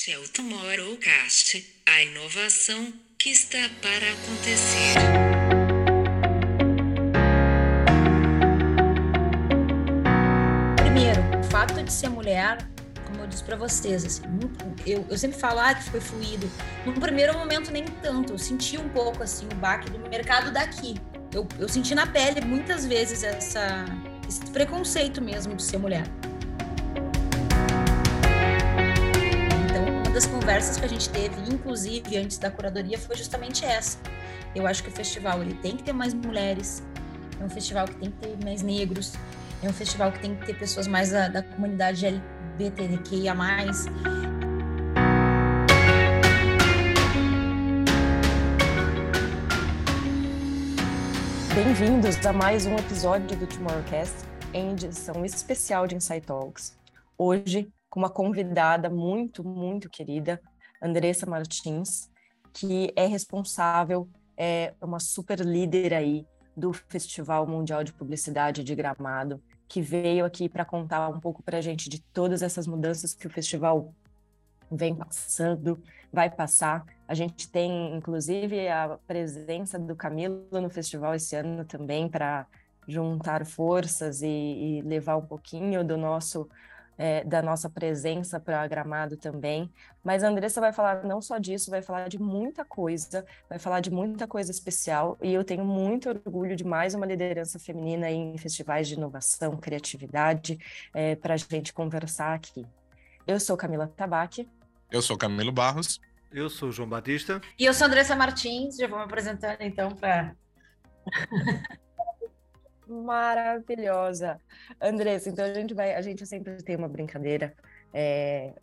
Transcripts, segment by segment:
Este é o Tomorrowcast, a inovação que está para acontecer. Primeiro, o fato de ser mulher, como eu disse para vocês, assim, eu, eu, sempre falo ah, que foi fluido. No primeiro momento, nem tanto. Eu senti um pouco assim o baque do mercado daqui. Eu, eu senti na pele muitas vezes essa, esse preconceito mesmo de ser mulher. Das conversas que a gente teve, inclusive antes da curadoria, foi justamente essa. Eu acho que o festival ele tem que ter mais mulheres, é um festival que tem que ter mais negros, é um festival que tem que ter pessoas mais da, da comunidade LGBTQIA+. Bem-vindos a mais um episódio do Tomorrowcast em edição especial de Insight Talks. Hoje, com uma convidada muito, muito querida, Andressa Martins, que é responsável, é uma super líder aí do Festival Mundial de Publicidade de Gramado, que veio aqui para contar um pouco para a gente de todas essas mudanças que o festival vem passando, vai passar. A gente tem, inclusive, a presença do Camilo no festival esse ano também para juntar forças e, e, levar um pouquinho do nosso é, da nossa presença para Gramado também. Mas a Andressa vai falar não só disso, vai falar de muita coisa, vai falar de muita coisa especial. E eu tenho muito orgulho de mais uma liderança feminina em festivais de inovação, criatividade, é, para a gente conversar aqui. Eu sou Camila Tabaque. Eu sou Camilo Barros. Eu sou João Batista. E eu sou Andressa Martins. Já vou me apresentando então para maravilhosa. Andressa, então a gente vai, a gente sempre tem uma brincadeira é,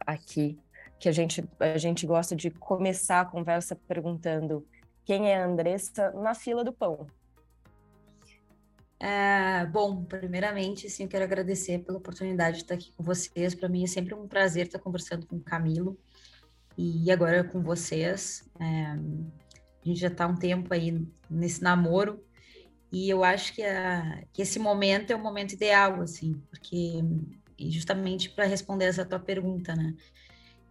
aqui que a gente a gente gosta de começar a conversa perguntando quem é a Andressa na fila do pão. É, bom, primeiramente, sim, eu quero agradecer pela oportunidade de estar aqui com vocês. Para mim é sempre um prazer estar conversando com o Camilo e agora com vocês. É, a gente já está um tempo aí nesse namoro e eu acho que, a, que esse momento é o momento ideal, assim, porque justamente para responder essa tua pergunta, né?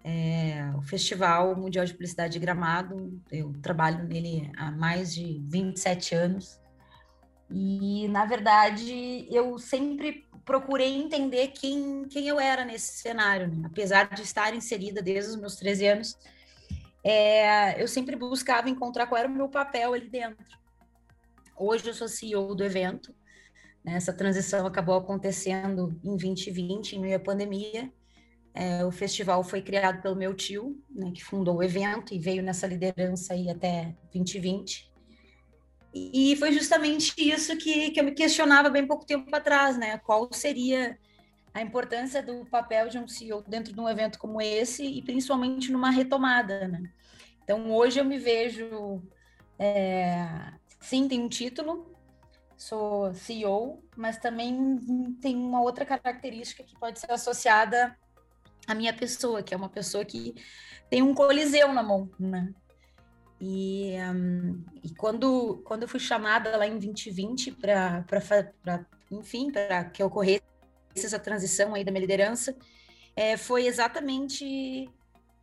É, o Festival Mundial de Publicidade de Gramado, eu trabalho nele há mais de 27 anos. E, na verdade, eu sempre procurei entender quem, quem eu era nesse cenário, né? apesar de estar inserida desde os meus 13 anos, é, eu sempre buscava encontrar qual era o meu papel ali dentro. Hoje eu sou CEO do evento. Né? Essa transição acabou acontecendo em 2020, em meio à pandemia. É, o festival foi criado pelo meu tio, né, que fundou o evento e veio nessa liderança aí até 2020. E foi justamente isso que, que eu me questionava bem pouco tempo atrás, né? Qual seria a importância do papel de um CEO dentro de um evento como esse e principalmente numa retomada, né? Então hoje eu me vejo é, sim, tem um título, sou CEO, mas também tem uma outra característica que pode ser associada à minha pessoa, que é uma pessoa que tem um coliseu na mão, né? E, um, e quando, quando eu fui chamada lá em 2020 para, enfim, para que ocorresse essa transição aí da minha liderança, é, foi exatamente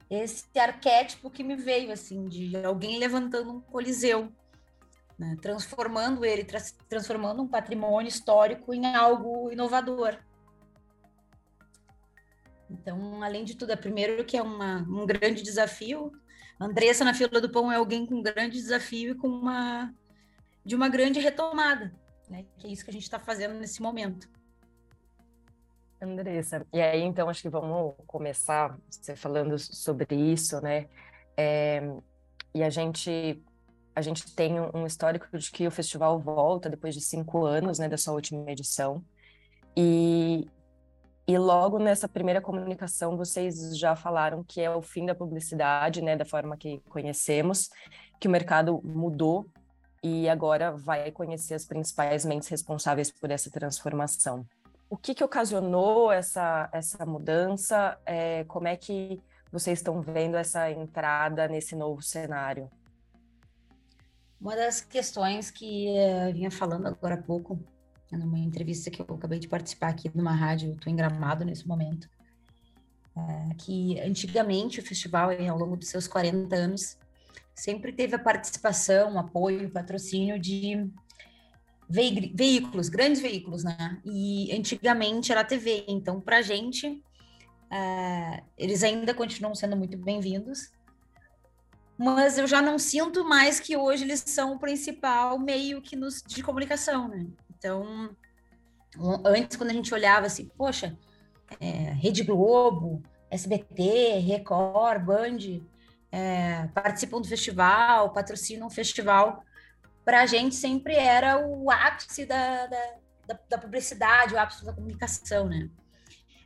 esse arquétipo que me veio, assim, de alguém levantando um coliseu, né? transformando ele, tra transformando um patrimônio histórico em algo inovador. Então, além de tudo, é primeiro que é uma, um grande desafio. Andressa na fila do pão é alguém com um grande desafio e com uma de uma grande retomada, né? Que é isso que a gente está fazendo nesse momento. Andressa, e aí então acho que vamos começar você falando sobre isso, né? É, e a gente a gente tem um histórico de que o festival volta depois de cinco anos, né, da sua última edição. E, e logo nessa primeira comunicação, vocês já falaram que é o fim da publicidade, né, da forma que conhecemos, que o mercado mudou e agora vai conhecer as principais mentes responsáveis por essa transformação. O que, que ocasionou essa, essa mudança? É, como é que vocês estão vendo essa entrada nesse novo cenário? Uma das questões que eh, eu vinha falando agora há pouco, numa entrevista que eu acabei de participar aqui numa rádio, estou em Gramado nesse momento, é, que antigamente o festival, ao longo dos seus 40 anos, sempre teve a participação, apoio, patrocínio de veículos, grandes veículos, né? E antigamente era a TV, então para a gente é, eles ainda continuam sendo muito bem-vindos, mas eu já não sinto mais que hoje eles são o principal meio que nos de comunicação, né? Então antes quando a gente olhava assim, poxa, é, Rede Globo, SBT, Record, Band, é, participam do festival, patrocinam o festival. Para a gente sempre era o ápice da, da, da, da, publicidade, o ápice da comunicação, né?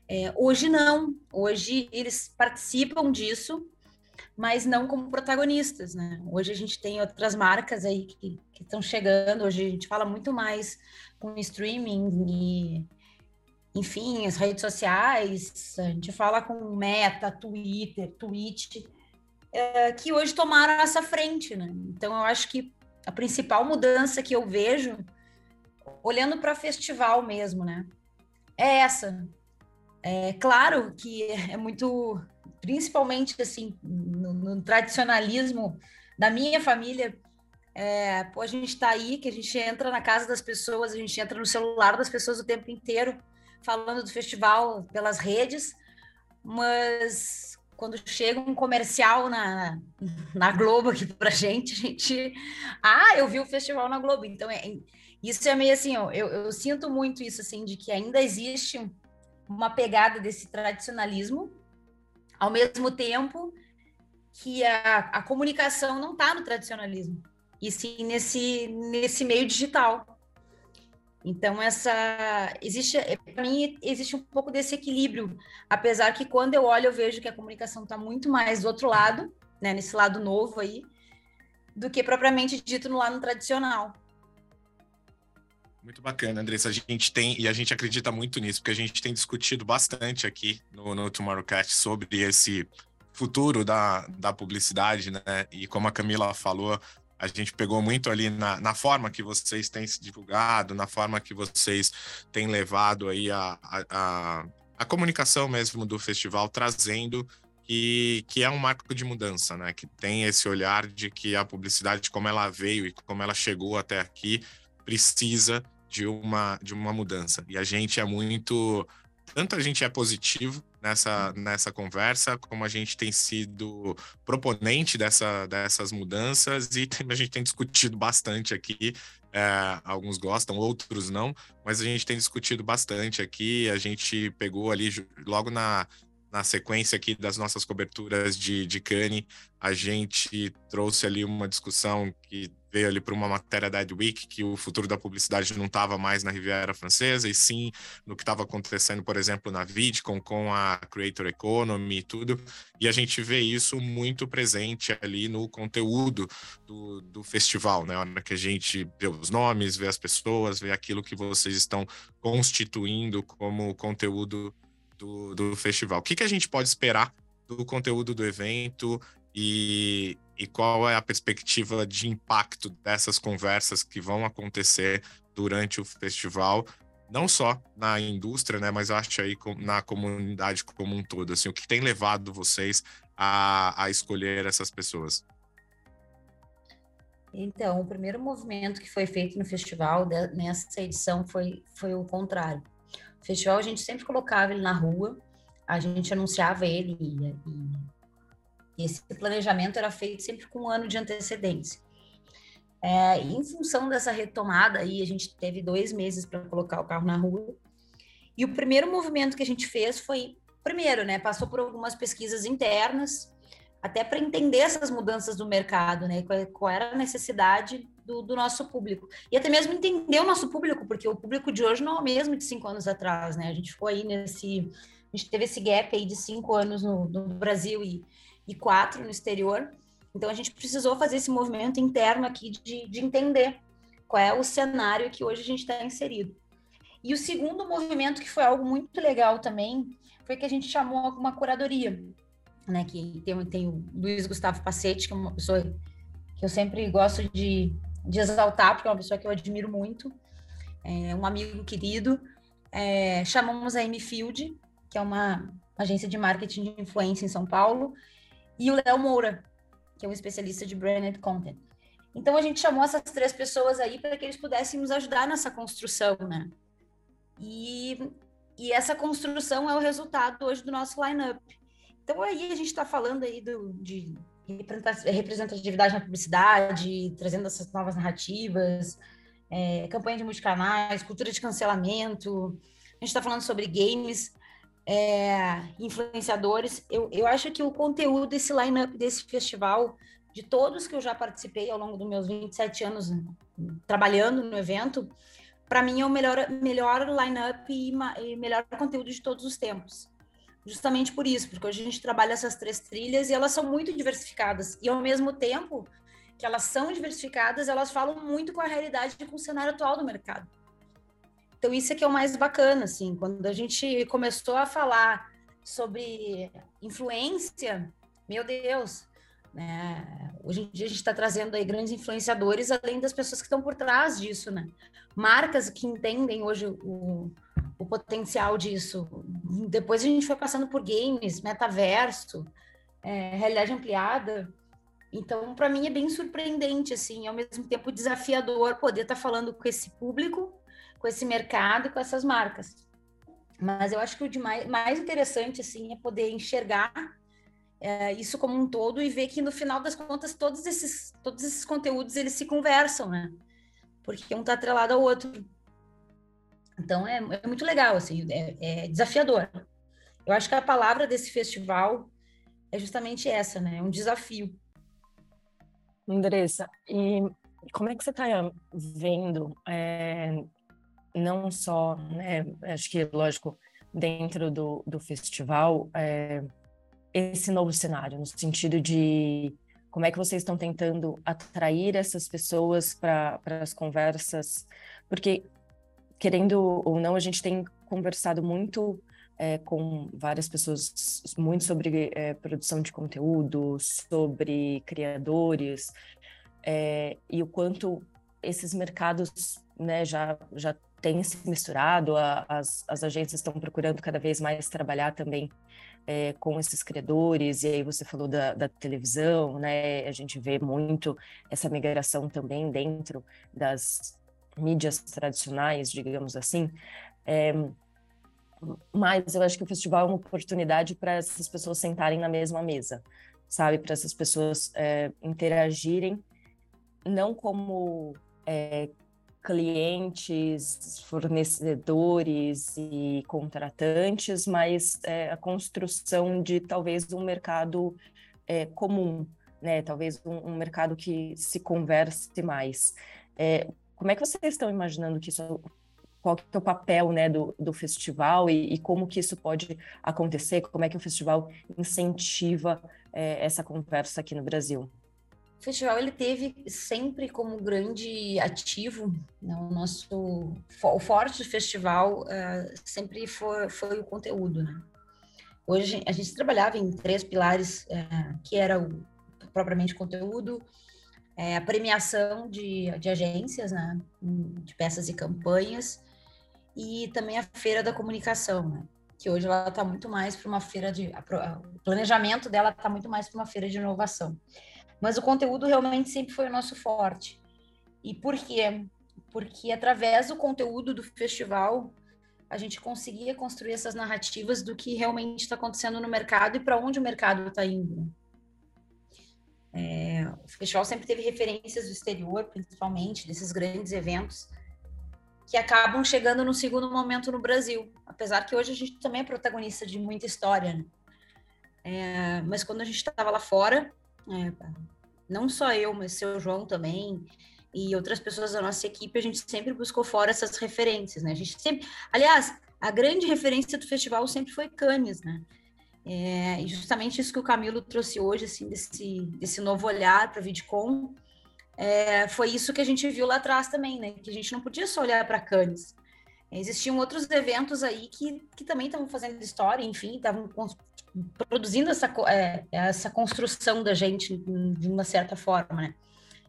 É, hoje não, hoje eles participam disso, mas não como protagonistas, né? Hoje a gente tem outras marcas aí que estão chegando, hoje a gente fala muito mais com streaming e enfim, as redes sociais, a gente fala com Meta, Twitter, Twitch, é, que hoje tomaram essa frente, né? Então, eu acho que a principal mudança que eu vejo, olhando para festival mesmo, né? É essa. É claro que é muito, principalmente assim, no, no tradicionalismo da minha família, é, pô, a gente está aí, que a gente entra na casa das pessoas, a gente entra no celular das pessoas o tempo inteiro falando do festival pelas redes, mas quando chega um comercial na, na Globo aqui pra gente, a gente. Ah, eu vi o festival na Globo. Então, é, isso é meio assim, eu, eu sinto muito isso, assim, de que ainda existe uma pegada desse tradicionalismo, ao mesmo tempo que a, a comunicação não está no tradicionalismo, e sim nesse, nesse meio digital. Então, essa existe, para mim, existe um pouco desse equilíbrio, apesar que quando eu olho, eu vejo que a comunicação está muito mais do outro lado, né, nesse lado novo aí, do que propriamente dito no lado tradicional. Muito bacana, Andressa. A gente tem, e a gente acredita muito nisso, porque a gente tem discutido bastante aqui no, no Tomorrowcast sobre esse futuro da, da publicidade, né? E como a Camila falou, a gente pegou muito ali na, na forma que vocês têm se divulgado, na forma que vocês têm levado aí a, a, a comunicação mesmo do festival, trazendo que, que é um marco de mudança, né? Que tem esse olhar de que a publicidade, como ela veio e como ela chegou até aqui, precisa de uma, de uma mudança. E a gente é muito. Tanto a gente é positivo nessa, nessa conversa, como a gente tem sido proponente dessa, dessas mudanças e a gente tem discutido bastante aqui. É, alguns gostam, outros não, mas a gente tem discutido bastante aqui. A gente pegou ali logo na, na sequência aqui das nossas coberturas de, de Cane, a gente trouxe ali uma discussão que ali para uma matéria da Week que o futuro da publicidade não estava mais na Riviera Francesa, e sim no que estava acontecendo, por exemplo, na Vidcon, com a Creator Economy e tudo. E a gente vê isso muito presente ali no conteúdo do, do festival, né? Na hora que a gente vê os nomes, vê as pessoas, vê aquilo que vocês estão constituindo como conteúdo do, do festival. O que, que a gente pode esperar do conteúdo do evento e, e qual é a perspectiva de impacto dessas conversas que vão acontecer durante o festival, não só na indústria, né, mas acho aí na comunidade como um todo, assim, o que tem levado vocês a, a escolher essas pessoas? Então, o primeiro movimento que foi feito no festival nessa edição foi, foi o contrário. O festival a gente sempre colocava ele na rua, a gente anunciava ele e, e esse planejamento era feito sempre com um ano de antecedência. É, em função dessa retomada, aí a gente teve dois meses para colocar o carro na rua. E o primeiro movimento que a gente fez foi, primeiro, né, passou por algumas pesquisas internas, até para entender essas mudanças do mercado, né, qual, qual era a necessidade do, do, nosso público. E até mesmo entender o nosso público, porque o público de hoje não é o mesmo de cinco anos atrás, né? A gente ficou aí nesse. A gente teve esse gap aí de cinco anos no, no Brasil e, e quatro no exterior. Então a gente precisou fazer esse movimento interno aqui de, de entender qual é o cenário que hoje a gente está inserido. E o segundo movimento, que foi algo muito legal também, foi que a gente chamou uma curadoria, né? Que tem, tem o Luiz Gustavo Passetti, que é uma pessoa que eu sempre gosto de, de exaltar, porque é uma pessoa que eu admiro muito, é um amigo querido. É, chamamos a Amy Field, que é uma agência de marketing de influência em São Paulo, e o Léo Moura, que é um especialista de branded content. Então a gente chamou essas três pessoas aí para que eles pudessem nos ajudar nessa construção, né? E, e essa construção é o resultado hoje do nosso lineup. Então aí a gente está falando aí do, de representatividade na publicidade, trazendo essas novas narrativas, é, campanha de multicanais, cultura de cancelamento. A gente está falando sobre games, é, influenciadores. Eu, eu acho que o conteúdo desse line-up desse festival, de todos que eu já participei ao longo dos meus 27 anos trabalhando no evento, para mim é o melhor, melhor line-up e, e melhor conteúdo de todos os tempos justamente por isso, porque hoje a gente trabalha essas três trilhas e elas são muito diversificadas. E ao mesmo tempo que elas são diversificadas, elas falam muito com a realidade e com o cenário atual do mercado. Então isso é que é o mais bacana, assim, quando a gente começou a falar sobre influência, meu Deus, né? Hoje em dia a gente está trazendo aí grandes influenciadores, além das pessoas que estão por trás disso, né? Marcas que entendem hoje o, o potencial disso. Depois a gente foi passando por games, metaverso, é, realidade ampliada. Então, para mim é bem surpreendente, assim, ao mesmo tempo desafiador poder estar tá falando com esse público, com esse mercado e com essas marcas. Mas eu acho que o de mais, mais interessante, assim, é poder enxergar é, isso como um todo e ver que no final das contas todos esses, todos esses conteúdos eles se conversam, né? Porque um está atrelado ao outro. Então é, é muito legal, assim, é, é, desafiador. Eu acho que a palavra desse festival é justamente essa, né? É um desafio. Andressa, e como é que você está vendo, é, não só, né, acho que, lógico, dentro do, do festival, é, esse novo cenário, no sentido de como é que vocês estão tentando atrair essas pessoas para as conversas, porque querendo ou não, a gente tem conversado muito é, com várias pessoas, muito sobre é, produção de conteúdo, sobre criadores, é, e o quanto esses mercados né, já, já têm se misturado, a, as, as agências estão procurando cada vez mais trabalhar também é, com esses criadores, e aí você falou da, da, televisão, né? A gente vê muito essa migração também dentro das, mídias tradicionais, digamos assim. É, mas eu acho que o festival é uma oportunidade para essas pessoas sentarem na mesma mesa, sabe? Para essas pessoas é, interagirem, não como é, clientes, fornecedores e contratantes, mas é, a construção de talvez um mercado é, comum, né? Talvez um, um, mercado que se converse mais. É, como é que vocês estão imaginando que isso, qual que é o papel né, do, do festival e, e, como que isso pode acontecer? Como é que o festival incentiva é, essa conversa aqui no Brasil? O festival ele teve sempre como grande ativo, né, o nosso o forte do festival uh, sempre foi, foi o conteúdo, né? Hoje a gente trabalhava em três pilares, uh, que era o propriamente conteúdo, é, a premiação de, de agências, né, de peças e campanhas, e também a feira da comunicação, né, que hoje ela está muito mais para uma feira de. A, o planejamento dela está muito mais para uma feira de inovação. Mas o conteúdo realmente sempre foi o nosso forte. E por quê? Porque através do conteúdo do festival, a gente conseguia construir essas narrativas do que realmente está acontecendo no mercado e para onde o mercado está indo. Né. É, o festival sempre teve referências do exterior, principalmente, desses grandes eventos, que acabam chegando no segundo momento no Brasil. Apesar que hoje a gente também é protagonista de muita história, né? É, mas quando a gente estava lá fora, é, não só eu, mas seu João também, e outras pessoas da nossa equipe, a gente sempre buscou fora essas referências, né? A gente sempre, aliás, a grande referência do festival sempre foi Cannes, né? É, e justamente isso que o Camilo trouxe hoje, assim, desse, desse novo olhar para a Vidcom, é, foi isso que a gente viu lá atrás também, né? Que a gente não podia só olhar para Cannes. Existiam outros eventos aí que, que também estavam fazendo história, enfim, estavam produzindo essa, é, essa construção da gente de uma certa forma, né?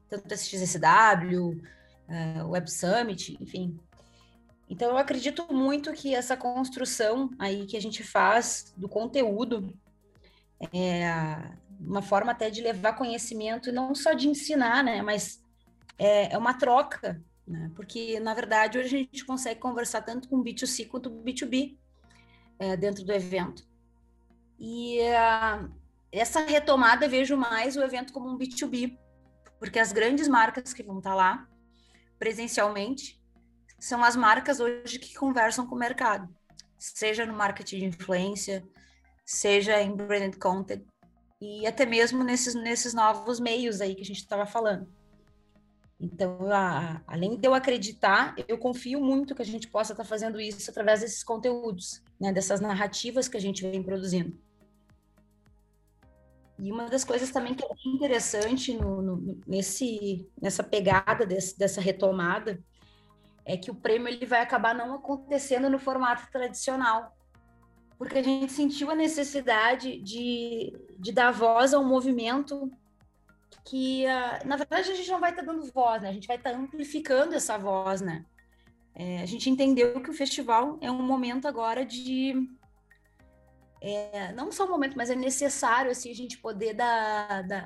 Tanto esse XSW, uh, Web Summit, enfim. Então, eu acredito muito que essa construção aí que a gente faz do conteúdo é uma forma até de levar conhecimento e não só de ensinar, né? Mas é, é uma troca, né? Porque, na verdade, hoje a gente consegue conversar tanto com B2C quanto B2B é, dentro do evento. E uh, essa retomada, vejo mais o evento como um B2B, porque as grandes marcas que vão estar lá presencialmente são as marcas hoje que conversam com o mercado, seja no marketing de influência, seja em branded content e até mesmo nesses, nesses novos meios aí que a gente estava falando. Então, a, além de eu acreditar, eu confio muito que a gente possa estar tá fazendo isso através desses conteúdos, né, dessas narrativas que a gente vem produzindo. E uma das coisas também que é interessante no, no, nesse, nessa pegada desse, dessa retomada é que o prêmio ele vai acabar não acontecendo no formato tradicional, porque a gente sentiu a necessidade de, de dar voz a um movimento que, uh, na verdade, a gente não vai estar tá dando voz, né? A gente vai estar tá amplificando essa voz, né? É, a gente entendeu que o festival é um momento agora de é, não só um momento, mas é necessário assim a gente poder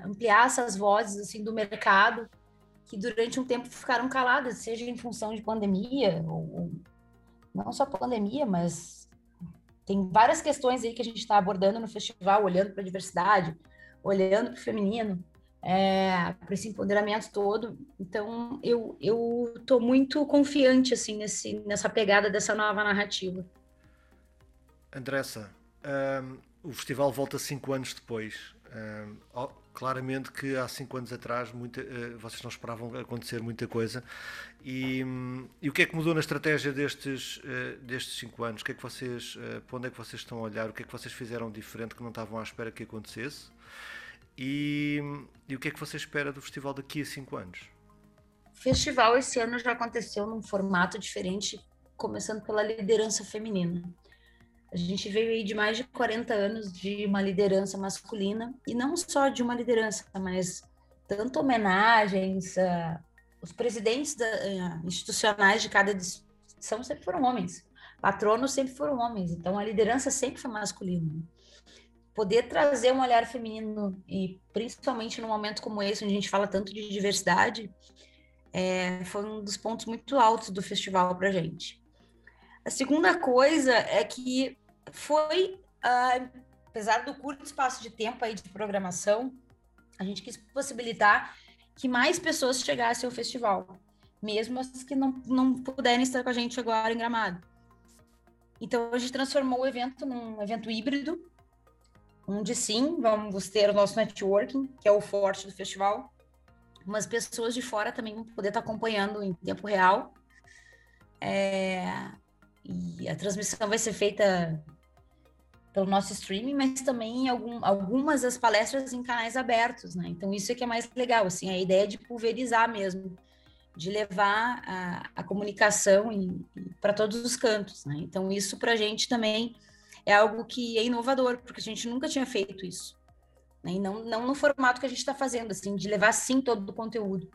ampliar essas vozes assim do mercado que durante um tempo ficaram caladas, seja em função de pandemia ou, ou não só pandemia, mas tem várias questões aí que a gente está abordando no festival, olhando para a diversidade, olhando para o feminino, é, para esse empoderamento todo. Então, eu eu estou muito confiante assim nesse nessa pegada dessa nova narrativa. Andressa, um, o festival volta cinco anos depois. Um, claramente que há cinco anos atrás muita, uh, vocês não esperavam acontecer muita coisa. E, um, e o que é que mudou na estratégia destes, uh, destes cinco anos? O que é que vocês, uh, para onde é que vocês estão a olhar? O que é que vocês fizeram diferente que não estavam à espera que acontecesse? E, e o que é que você espera do festival daqui a cinco anos? O festival esse ano já aconteceu num formato diferente, começando pela liderança feminina. A gente veio aí de mais de 40 anos de uma liderança masculina, e não só de uma liderança, mas tanto homenagens, uh, os presidentes da, uh, institucionais de cada edição sempre foram homens, patronos sempre foram homens, então a liderança sempre foi masculina. Poder trazer um olhar feminino, e principalmente num momento como esse, onde a gente fala tanto de diversidade, é, foi um dos pontos muito altos do festival para gente. A segunda coisa é que foi, uh, apesar do curto espaço de tempo aí de programação, a gente quis possibilitar que mais pessoas chegassem ao festival, mesmo as que não, não puderem estar com a gente agora em Gramado. Então, a gente transformou o evento num evento híbrido, onde sim, vamos ter o nosso networking, que é o forte do festival, mas pessoas de fora também vão poder estar acompanhando em tempo real. É, e a transmissão vai ser feita pelo nosso streaming, mas também algum, algumas das palestras em canais abertos, né? Então isso é que é mais legal, assim, a ideia de pulverizar mesmo, de levar a, a comunicação para todos os cantos, né? Então isso para a gente também é algo que é inovador, porque a gente nunca tinha feito isso, né? E não, não no formato que a gente está fazendo, assim, de levar sim todo o conteúdo.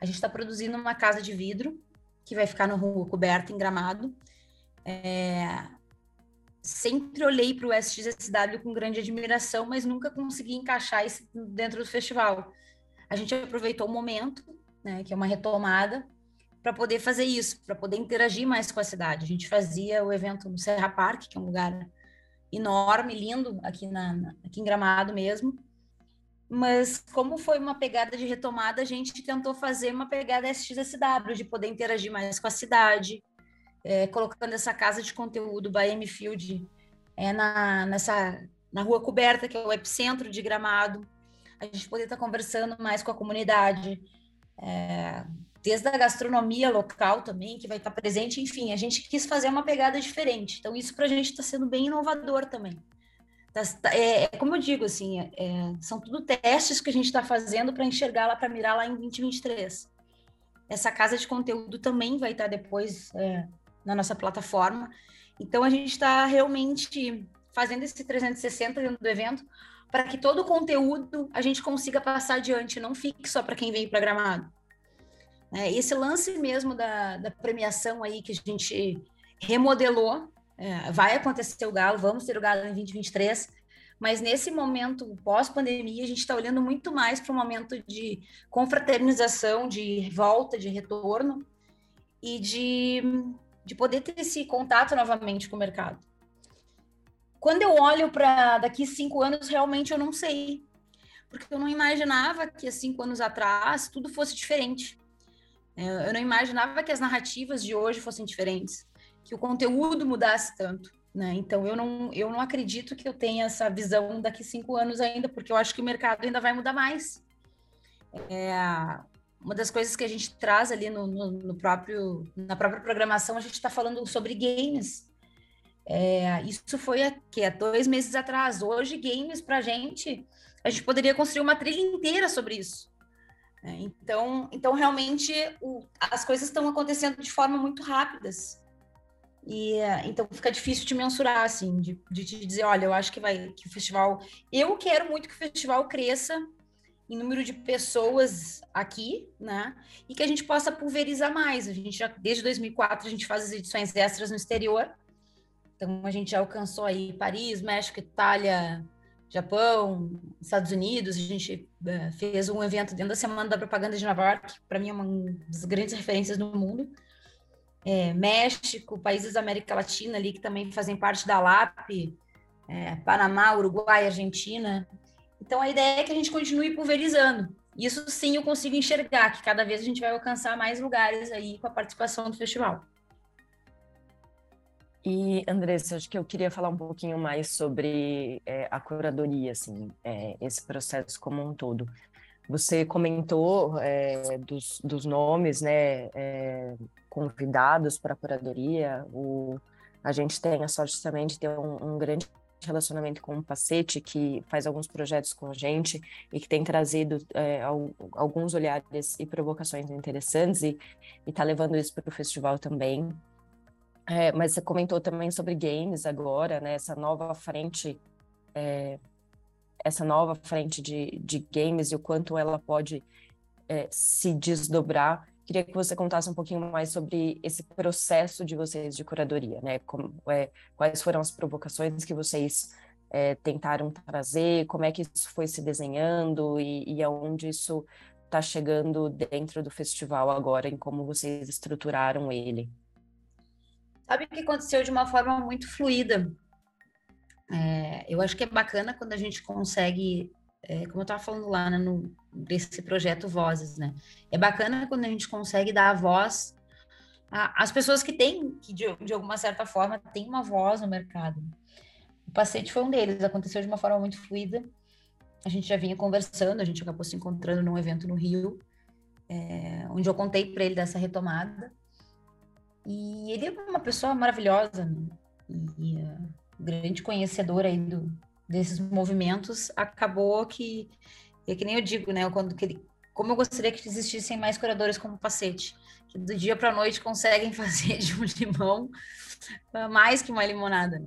A gente está produzindo uma casa de vidro que vai ficar no rua coberta em Gramado. É, sempre olhei para o SXSW com grande admiração, mas nunca consegui encaixar isso dentro do festival. A gente aproveitou o momento, né, que é uma retomada, para poder fazer isso, para poder interagir mais com a cidade. A gente fazia o evento no Serra Park, que é um lugar enorme, lindo, aqui, na, aqui em Gramado mesmo. Mas como foi uma pegada de retomada, a gente tentou fazer uma pegada SXSW, de poder interagir mais com a cidade, é, colocando essa casa de conteúdo M Field é, na, nessa, na rua coberta, que é o epicentro de Gramado, a gente poder estar tá conversando mais com a comunidade, é, desde a gastronomia local também, que vai estar tá presente, enfim, a gente quis fazer uma pegada diferente. Então, isso para a gente está sendo bem inovador também. Tá, tá, é, é, como eu digo, assim, é, é são tudo testes que a gente está fazendo para enxergar lá, para mirar lá em 2023. Essa casa de conteúdo também vai estar depois é, na nossa plataforma. Então, a gente está realmente fazendo esse 360 dentro do evento para que todo o conteúdo a gente consiga passar adiante, não fique só para quem veio para Gramado. É, esse lance mesmo da, da, premiação aí que a gente remodelou, é, vai acontecer o Galo, vamos ter o Galo em 2023, mas nesse momento pós-pandemia, a gente está olhando muito mais para um momento de confraternização, de volta, de retorno e de, de poder ter esse contato novamente com o mercado. Quando eu olho para daqui cinco anos, realmente eu não sei, porque eu não imaginava que há cinco anos atrás tudo fosse diferente. É, eu não imaginava que as narrativas de hoje fossem diferentes, que o conteúdo mudasse tanto. Né? Então, eu não, eu não acredito que eu tenha essa visão daqui cinco anos ainda, porque eu acho que o mercado ainda vai mudar mais. É, uma das coisas que a gente traz ali no, no, no próprio, na própria programação, a gente está falando sobre games. É, isso foi aqui, há dois meses atrás. Hoje, games para gente, a gente poderia construir uma trilha inteira sobre isso. É, então, então, realmente, o, as coisas estão acontecendo de forma muito rápidas. E então fica difícil de mensurar, assim, de, de te dizer, olha, eu acho que vai que o festival. Eu quero muito que o festival cresça em número de pessoas aqui, né? E que a gente possa pulverizar mais. A gente já, desde 2004, a gente faz as edições extras no exterior. Então, a gente já alcançou aí Paris, México, Itália, Japão, Estados Unidos. A gente uh, fez um evento dentro da Semana da Propaganda de Nova York, para mim é uma das grandes referências no mundo. É, México, países da América Latina ali que também fazem parte da LAP, é, Panamá, Uruguai, Argentina. Então, a ideia é que a gente continue pulverizando. Isso sim eu consigo enxergar, que cada vez a gente vai alcançar mais lugares aí com a participação do festival. E, Andressa, acho que eu queria falar um pouquinho mais sobre é, a curadoria, assim, é, esse processo como um todo. Você comentou é, dos, dos, nomes, né, é, convidados para a curadoria. O, a gente tem a sorte também de ter um, um grande relacionamento com o Pacete, que faz alguns projetos com a gente e que tem trazido é, alguns olhares e provocações interessantes e está levando isso para o festival também. É, mas você comentou também sobre games agora, né? Essa nova frente, é, essa nova frente de, de games e o quanto ela pode é, se desdobrar Queria que você contasse um pouquinho mais sobre esse processo de vocês de curadoria, né? Como, é, quais foram as provocações que vocês é, tentaram trazer, como é que isso foi se desenhando e, e aonde isso está chegando dentro do festival agora, em como vocês estruturaram ele. Sabe que aconteceu de uma forma muito fluida. É, eu acho que é bacana quando a gente consegue é, como eu estava falando lá né, no, desse projeto Vozes, né? É bacana quando a gente consegue dar a voz às pessoas que têm, que de, de alguma certa forma têm uma voz no mercado. O Pacete foi um deles, aconteceu de uma forma muito fluida. A gente já vinha conversando, a gente acabou se encontrando num evento no Rio, é, onde eu contei para ele dessa retomada. E ele é uma pessoa maravilhosa, né? e, e uh, grande conhecedora aí do, desses movimentos, acabou que, é que nem eu digo, né, quando que ele, como eu gostaria que existissem mais curadores como Pacete, que do dia para a noite conseguem fazer de um limão mais que uma limonada. Né?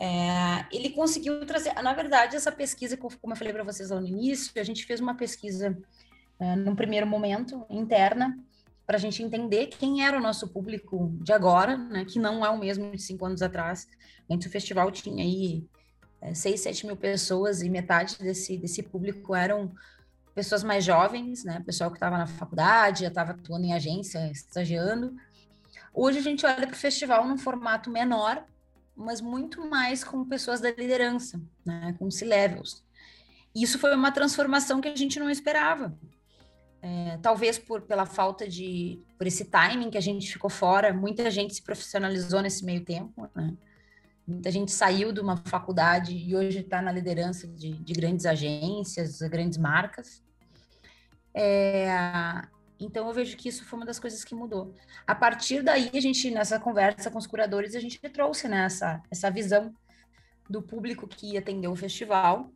É, ele conseguiu trazer, na verdade, essa pesquisa, como eu falei para vocês lá no início, a gente fez uma pesquisa é, num primeiro momento interna para a gente entender quem era o nosso público de agora, né, que não é o mesmo de cinco anos atrás. Antes o festival tinha aí é, 6, 7 mil pessoas e metade desse, desse público eram pessoas mais jovens, né? Pessoal que estava na faculdade, já estava atuando em agência, estagiando. Hoje a gente olha para o festival num formato menor, mas muito mais com pessoas da liderança, né? Com C-levels. Isso foi uma transformação que a gente não esperava. É, talvez por pela falta de por esse timing que a gente ficou fora, muita gente se profissionalizou nesse meio tempo, né? Muita gente saiu de uma faculdade e hoje está na liderança de, de, grandes agências, grandes marcas. É, então eu vejo que isso foi uma das coisas que mudou. A partir daí, a gente, nessa conversa com os curadores, a gente trouxe né, essa, essa visão do público que ia atender o festival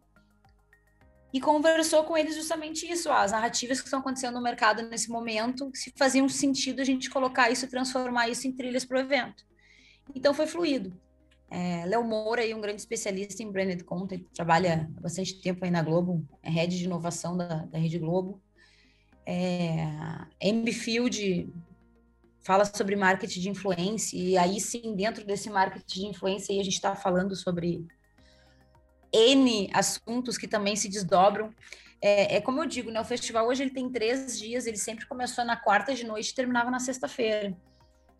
e conversou com eles justamente isso, as narrativas que estão acontecendo no mercado nesse momento, se faziam sentido a gente colocar isso e transformar isso em trilhas para o evento. Então foi fluido. É, Léo Moura, aí, um grande especialista em branded content, trabalha há bastante tempo aí na Globo, é head de inovação da, da Rede Globo. É, Field fala sobre marketing de influência, e aí sim, dentro desse marketing de influência, a gente está falando sobre N assuntos que também se desdobram. É, é, como eu digo, né? O festival hoje ele tem três dias, ele sempre começou na quarta de noite e terminava na sexta-feira.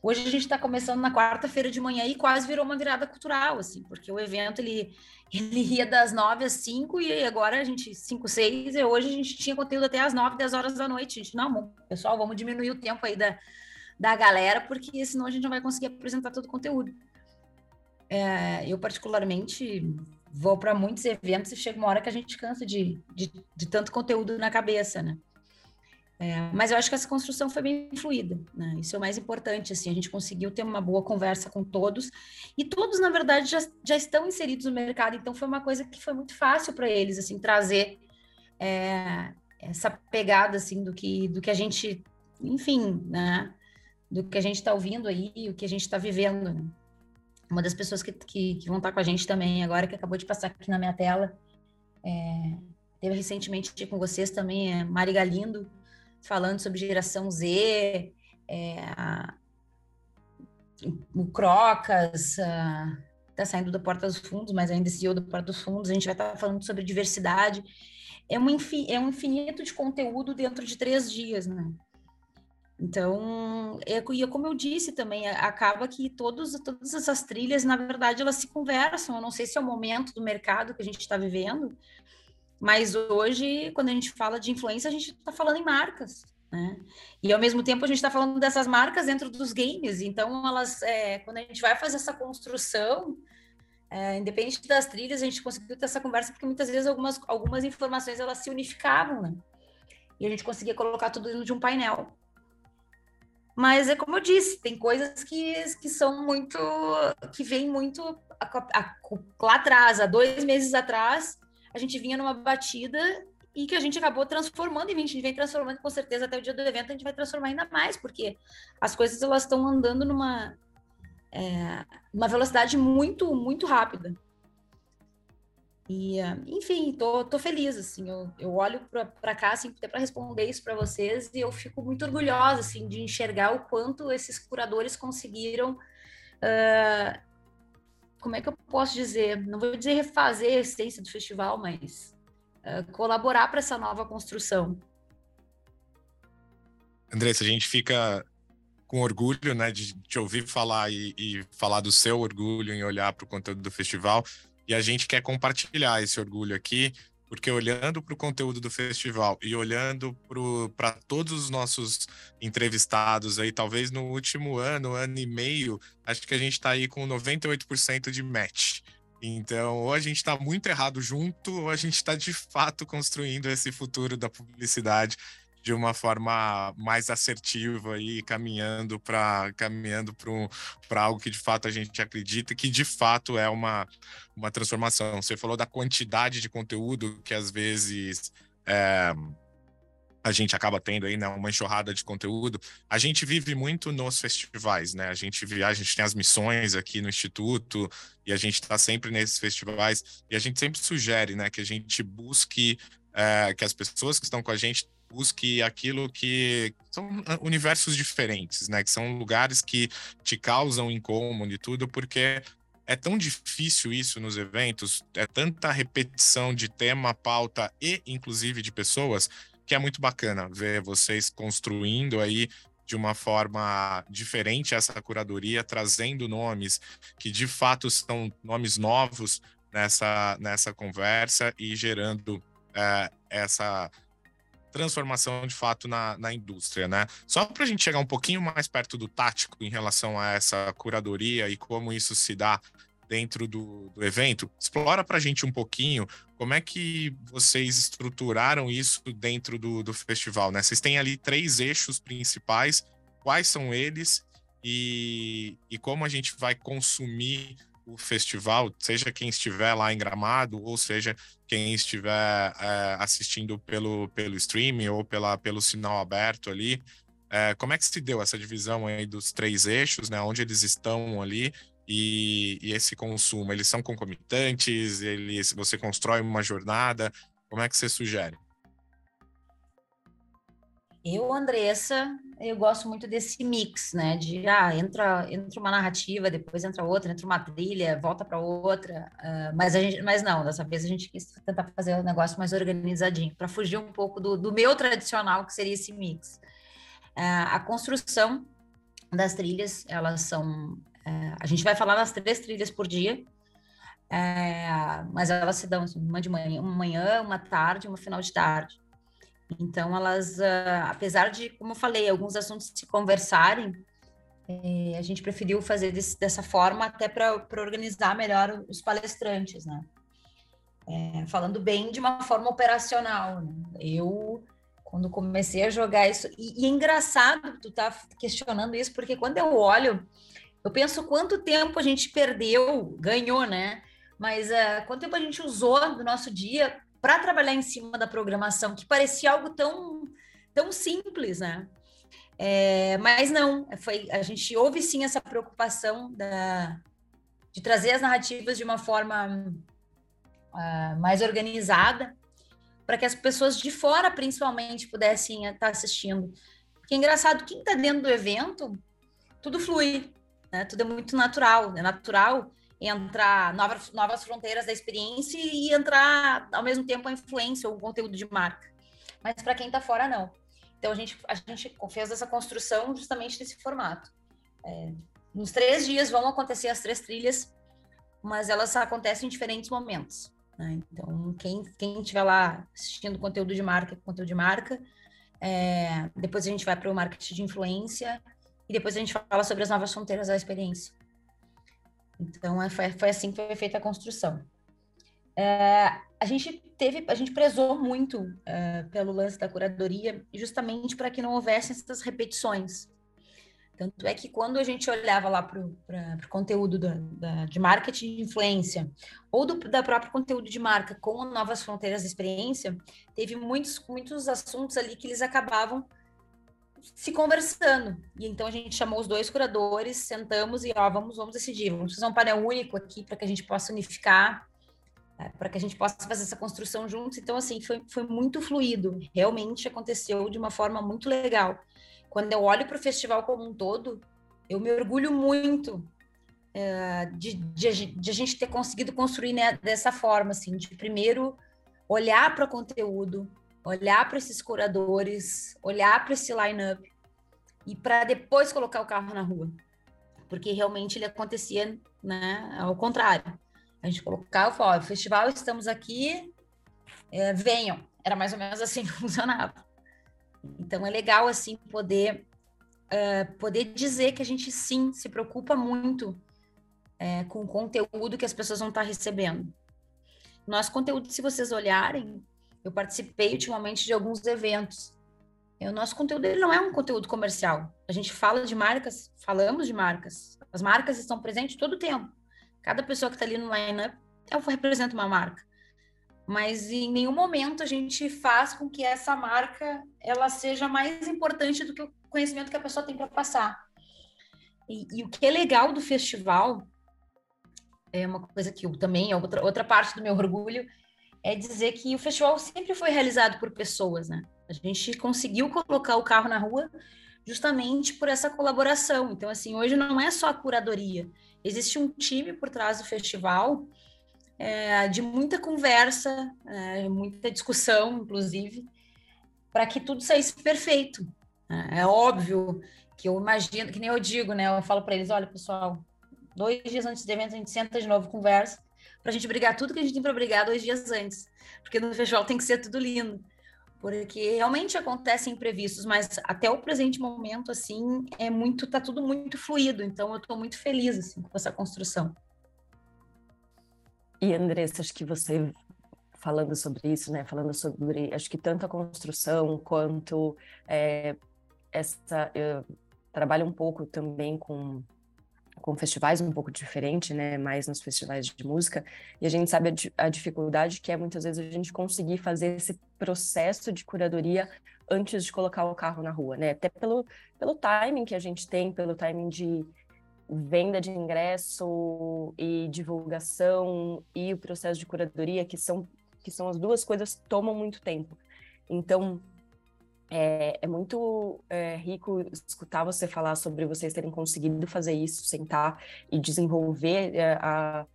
Hoje a gente está começando na quarta-feira de manhã e quase virou uma virada cultural, assim, porque o evento ele, ele ia das nove às cinco e agora a gente, cinco, seis, e hoje a gente tinha conteúdo até às nove, dez horas da noite. A gente, não, pessoal, vamos diminuir o tempo aí da, da galera, porque senão a gente não vai conseguir apresentar todo o conteúdo. É, eu, particularmente, vou para muitos eventos e chega uma hora que a gente cansa de, de, de tanto conteúdo na cabeça, né? É, mas eu acho que essa construção foi bem fluida, né? Isso é o mais importante, assim, a gente conseguiu ter uma boa conversa com todos, e todos, na verdade, já, já estão inseridos no mercado, então foi uma coisa que foi muito fácil para eles, assim, trazer é, essa pegada, assim, do que, do que a gente, enfim, né? Do que a gente está ouvindo aí, o que a gente está vivendo, né? Uma das pessoas que, que, que, vão estar com a gente também agora, que acabou de passar aqui na minha tela, é, teve recentemente com vocês também, é Mari Galindo, falando sobre geração Z, é, o Crocas, está saindo da Porta dos Fundos, mas ainda CEO da Porta dos Fundos, a gente vai estar falando sobre diversidade. É um, é um infinito de conteúdo dentro de três dias, né? Então, é, e é como eu disse também, acaba que todos, todas essas trilhas, na verdade, elas se conversam. Eu não sei se é o momento do mercado que a gente está vivendo, mas hoje, quando a gente fala de influência, a gente está falando em marcas. Né? E ao mesmo tempo a gente está falando dessas marcas dentro dos games. Então, elas, é, quando a gente vai fazer essa construção, é, independente das trilhas, a gente conseguiu ter essa conversa porque muitas vezes algumas, algumas informações elas se unificavam, né? E a gente conseguia colocar tudo dentro de um painel. Mas é como eu disse, tem coisas que, que são muito. que vêm muito a, a, lá atrás, há dois meses atrás, a gente vinha numa batida e que a gente acabou transformando e a gente vem transformando com certeza até o dia do evento a gente vai transformar ainda mais porque as coisas elas estão andando numa é, uma velocidade muito muito rápida. E, enfim, tô, tô feliz, assim, eu, eu olho para cá, assim, para responder isso para vocês, e eu fico muito orgulhosa, assim, de enxergar o quanto esses curadores conseguiram, uh, como é que eu posso dizer, não vou dizer refazer a essência do festival, mas uh, colaborar para essa nova construção. Andressa, a gente fica com orgulho, né, de te ouvir falar e, e falar do seu orgulho em olhar para o conteúdo do festival, e a gente quer compartilhar esse orgulho aqui, porque olhando para o conteúdo do festival e olhando para todos os nossos entrevistados aí, talvez no último ano, ano e meio, acho que a gente está aí com 98% de match. Então, ou a gente está muito errado junto, ou a gente está de fato construindo esse futuro da publicidade de uma forma mais assertiva e caminhando para caminhando para algo que de fato a gente acredita que de fato é uma, uma transformação. Você falou da quantidade de conteúdo que às vezes é, a gente acaba tendo aí, né, uma enxurrada de conteúdo. A gente vive muito nos festivais, né? A gente viaja, a gente tem as missões aqui no instituto e a gente está sempre nesses festivais e a gente sempre sugere, né, que a gente busque é, que as pessoas que estão com a gente busque aquilo que são ah, universos diferentes, né? Que são lugares que te causam incômodo e tudo, porque é tão difícil isso nos eventos, é tanta repetição de tema, pauta e inclusive de pessoas, que é muito bacana ver vocês construindo aí de uma forma diferente essa curadoria, trazendo nomes que de fato são nomes novos nessa, nessa conversa e gerando é, essa transformação de fato na, na indústria, né? Só para a gente chegar um pouquinho mais perto do tático em relação a essa curadoria e como isso se dá dentro do, do evento, explora para a gente um pouquinho como é que vocês estruturaram isso dentro do, do festival, né? Vocês têm ali três eixos principais, quais são eles e, e como a gente vai consumir o festival, seja quem estiver lá em Gramado, ou seja quem estiver é, assistindo pelo, pelo streaming ou pela, pelo sinal aberto ali. É, como é que se deu essa divisão aí dos três eixos, né? Onde eles estão ali e, e esse consumo? Eles são concomitantes? Eles, você constrói uma jornada? Como é que você sugere? Eu, Andressa, eu gosto muito desse mix, né? De ah, entra, entra uma narrativa, depois entra outra, entra uma trilha, volta para outra. Uh, mas a gente, mas não, dessa vez a gente quis tentar fazer um negócio mais organizadinho, para fugir um pouco do, do meu tradicional, que seria esse mix. Uh, a construção das trilhas, elas são. Uh, a gente vai falar das três trilhas por dia, mas elas se dão assim, uma de manhã, uma manhã, uma tarde, uma final de tarde. Então, elas, uh, apesar de, como eu falei, alguns assuntos se conversarem, é, a gente preferiu fazer desse, dessa forma até para organizar melhor os palestrantes, né? É, falando bem de uma forma operacional. Né? Eu, quando comecei a jogar isso, e, e é engraçado tu tá questionando isso, porque quando eu olho, eu penso quanto tempo a gente perdeu, ganhou, né? Mas uh, quanto tempo a gente usou do nosso dia para trabalhar em cima da programação, que parecia algo tão, tão simples, né? É, mas não, foi, a gente houve sim essa preocupação da, de trazer as narrativas de uma forma uh, mais organizada, para que as pessoas de fora, principalmente, pudessem estar assistindo. Porque é engraçado, quem está dentro do evento, tudo flui, né? tudo é muito natural, é natural entrar novas, novas fronteiras da experiência e entrar ao mesmo tempo a influência ou o conteúdo de marca. Mas para quem está fora, não. Então a gente, a gente fez essa construção justamente nesse formato. É, nos três dias vão acontecer as três trilhas, mas elas acontecem em diferentes momentos. Né? Então, quem, estiver lá assistindo conteúdo de marca, conteúdo de marca, é, depois a gente vai para o marketing de influência e depois a gente fala sobre as novas fronteiras da experiência. Então, é, foi, foi assim que foi feita a construção. É, a gente teve, a gente prezou muito é, pelo lance da curadoria, justamente para que não houvessem essas repetições. Tanto é que quando a gente olhava lá para o conteúdo da, da, de marketing de influência, ou do da próprio conteúdo de marca com novas fronteiras de experiência, teve muitos, muitos assuntos ali que eles acabavam se conversando. E então a gente chamou os dois curadores, sentamos e ó, vamos, vamos decidir, vamos fazer um painel único aqui para que a gente possa unificar, é, para que a gente possa fazer essa construção juntos. Então, assim, foi, foi muito fluido, realmente aconteceu de uma forma muito legal. Quando eu olho para o festival como um todo, eu me orgulho muito é, de, de, de, a gente ter conseguido construir né, dessa forma, assim, de primeiro olhar para o conteúdo, olhar para esses curadores, olhar para esse line-up e para depois colocar o carro na rua. Porque realmente ele acontecia né, ao contrário. A gente colocava, falava, ó, festival, estamos aqui, é, venham. Era mais ou menos assim que funcionava. Então é legal assim poder uh, poder dizer que a gente sim se preocupa muito é, com o conteúdo que as pessoas vão estar recebendo. Nosso conteúdo, se vocês olharem, eu participei ultimamente de alguns eventos. O nosso conteúdo ele não é um conteúdo comercial. A gente fala de marcas, falamos de marcas. As marcas estão presentes todo o tempo. Cada pessoa que está ali no line-up representa uma marca. Mas em nenhum momento a gente faz com que essa marca ela seja mais importante do que o conhecimento que a pessoa tem para passar. E, e, o que é legal do festival é uma coisa que eu também é outra, outra parte do meu orgulho é dizer que o festival sempre foi realizado por pessoas, né? A gente conseguiu colocar o carro na rua justamente por essa colaboração. Então, assim, hoje não é só a curadoria, existe um time por trás do festival é, de muita conversa, é, muita discussão, inclusive, para que tudo saísse perfeito. É, é óbvio que eu imagino, que nem eu digo, né? Eu falo para eles: olha, pessoal, dois dias antes do evento a gente senta de novo, conversa para a gente brigar tudo que a gente tem para brigar dois dias antes. Porque no festival tem que ser tudo lindo. Porque realmente acontecem imprevistos, mas até o presente momento, assim, é muito, tá tudo muito fluido. Então eu estou muito feliz, assim, com essa construção. E Andressa, acho que você falando sobre isso, né? Falando sobre, acho que tanto a construção quanto é, essa, eu trabalho um pouco também com com festivais um pouco diferente, né, mais nos festivais de música, e a gente sabe a, a, dificuldade que é muitas vezes a gente conseguir fazer esse processo de curadoria antes de colocar o carro na rua, né, até pelo, pelo timing que a gente tem, pelo timing de venda de ingresso e divulgação e o processo de curadoria, que são, que são as duas coisas tomam muito tempo. Então, é, é muito é, rico escutar você falar sobre vocês terem conseguido fazer isso, sentar e desenvolver é, a,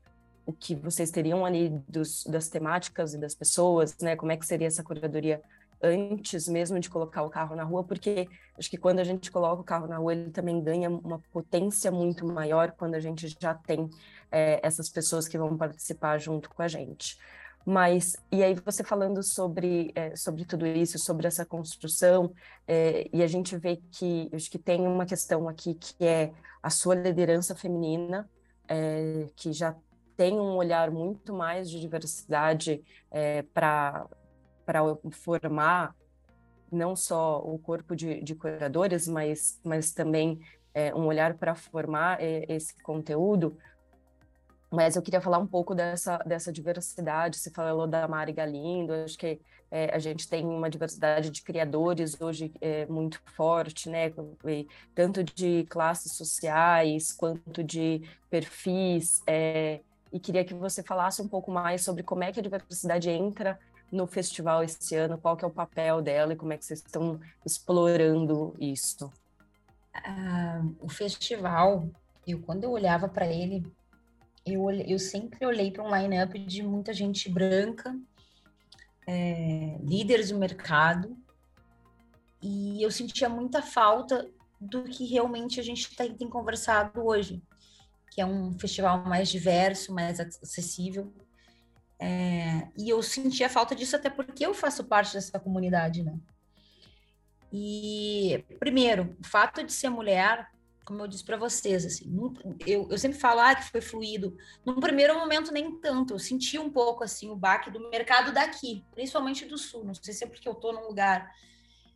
o que vocês teriam ali dos, das temáticas e das pessoas, né? Como é que seria essa curadoria antes mesmo de colocar o carro na rua, porque acho que quando a gente coloca o carro na rua, ele também ganha uma potência muito maior quando a gente já tem é, essas pessoas que vão participar junto com a gente. Mas, e aí você falando sobre, é, sobre tudo isso, sobre essa construção, é, e a gente vê que, acho que tem uma questão aqui que é a sua liderança feminina, é, que já tem um olhar muito mais de diversidade é, para formar não só o corpo de, de curadores, mas, mas também um olhar para formar esse conteúdo, mas eu queria falar um pouco dessa, dessa diversidade. Você falou da Mari Galindo, acho que é, a gente tem uma diversidade de criadores hoje é, muito forte, né? Tanto de classes sociais quanto de perfis. É, e queria que você falasse um pouco mais sobre como é que a diversidade entra no festival esse ano, qual que é o papel dela e como é que vocês estão explorando isso. Ah, o festival, eu quando eu olhava para ele, eu, eu sempre olhei para um line-up de muita gente branca, é, líderes do mercado, e eu sentia muita falta do que realmente a gente tá, tem conversado hoje, que é um festival mais diverso, mais acessível. É, e eu sentia falta disso até porque eu faço parte dessa comunidade, né? E, primeiro, o fato de ser mulher como eu disse para vocês, assim, eu, eu sempre falo ah, que foi fluido. Num primeiro momento, nem tanto. Eu senti um pouco assim o baque do mercado daqui, principalmente do sul. Não sei se é porque eu estou num lugar